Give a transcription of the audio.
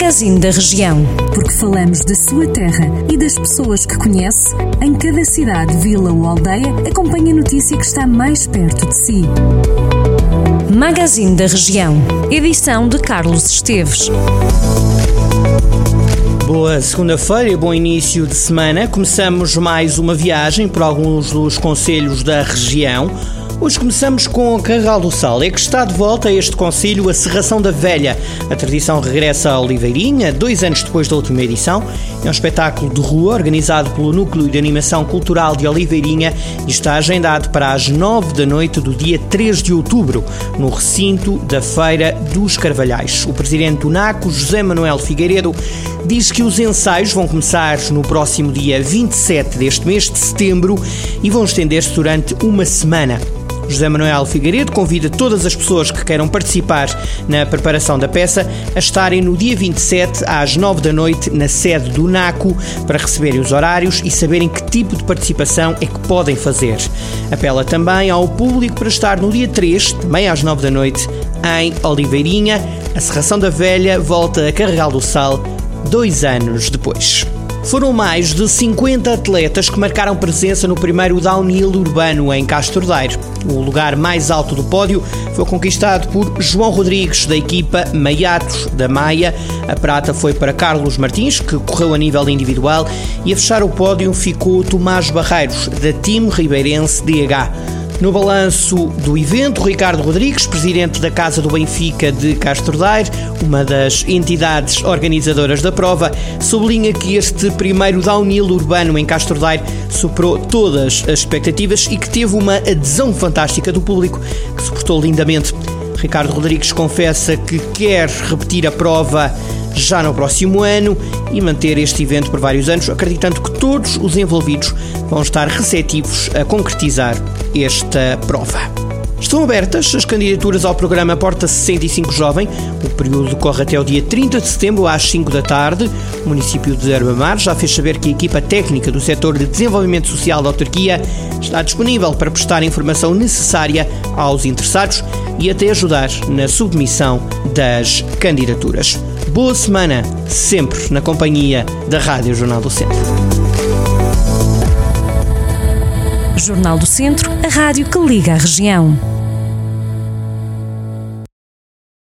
Magazine da Região. Porque falamos da sua terra e das pessoas que conhece, em cada cidade, vila ou aldeia, acompanhe a notícia que está mais perto de si. Magazine da Região. Edição de Carlos Esteves. Boa segunda-feira e bom início de semana. Começamos mais uma viagem por alguns dos conselhos da região. Hoje começamos com Carral do Sal. É que está de volta a este concílio a Serração da Velha. A tradição regressa a Oliveirinha, dois anos depois da última edição. É um espetáculo de rua organizado pelo Núcleo de Animação Cultural de Oliveirinha e está agendado para as nove da noite do dia 3 de outubro, no recinto da Feira dos Carvalhais. O presidente do NACO, José Manuel Figueiredo, diz que os ensaios vão começar no próximo dia 27 deste mês de setembro e vão estender-se durante uma semana. José Manuel Figueiredo convida todas as pessoas que queiram participar na preparação da peça a estarem no dia 27 às 9 da noite na sede do NACO para receberem os horários e saberem que tipo de participação é que podem fazer. Apela também ao público para estar no dia 3, também às 9 da noite, em Oliveirinha. A Serração da Velha volta a Carregal do Sal dois anos depois. Foram mais de 50 atletas que marcaram presença no primeiro downhill urbano em Castro Daire. O lugar mais alto do pódio foi conquistado por João Rodrigues, da equipa Maiatos da Maia. A prata foi para Carlos Martins, que correu a nível individual, e a fechar o pódio ficou Tomás Barreiros, da Time Ribeirense DH. No balanço do evento, Ricardo Rodrigues, presidente da Casa do Benfica de Castro Daire, uma das entidades organizadoras da prova, sublinha que este primeiro downhill urbano em Castro Daire superou todas as expectativas e que teve uma adesão fantástica do público, que se portou lindamente. Ricardo Rodrigues confessa que quer repetir a prova já no próximo ano e manter este evento por vários anos, acreditando que todos os envolvidos vão estar receptivos a concretizar esta prova. Estão abertas as candidaturas ao programa Porta 65 Jovem. O período corre até o dia 30 de setembro, às 5 da tarde. O município de Herbamar já fez saber que a equipa técnica do setor de desenvolvimento social da autarquia está disponível para prestar a informação necessária aos interessados e até ajudar na submissão das candidaturas. Boa semana, sempre na companhia da Rádio Jornal do Centro. Jornal do Centro, a rádio que liga a região.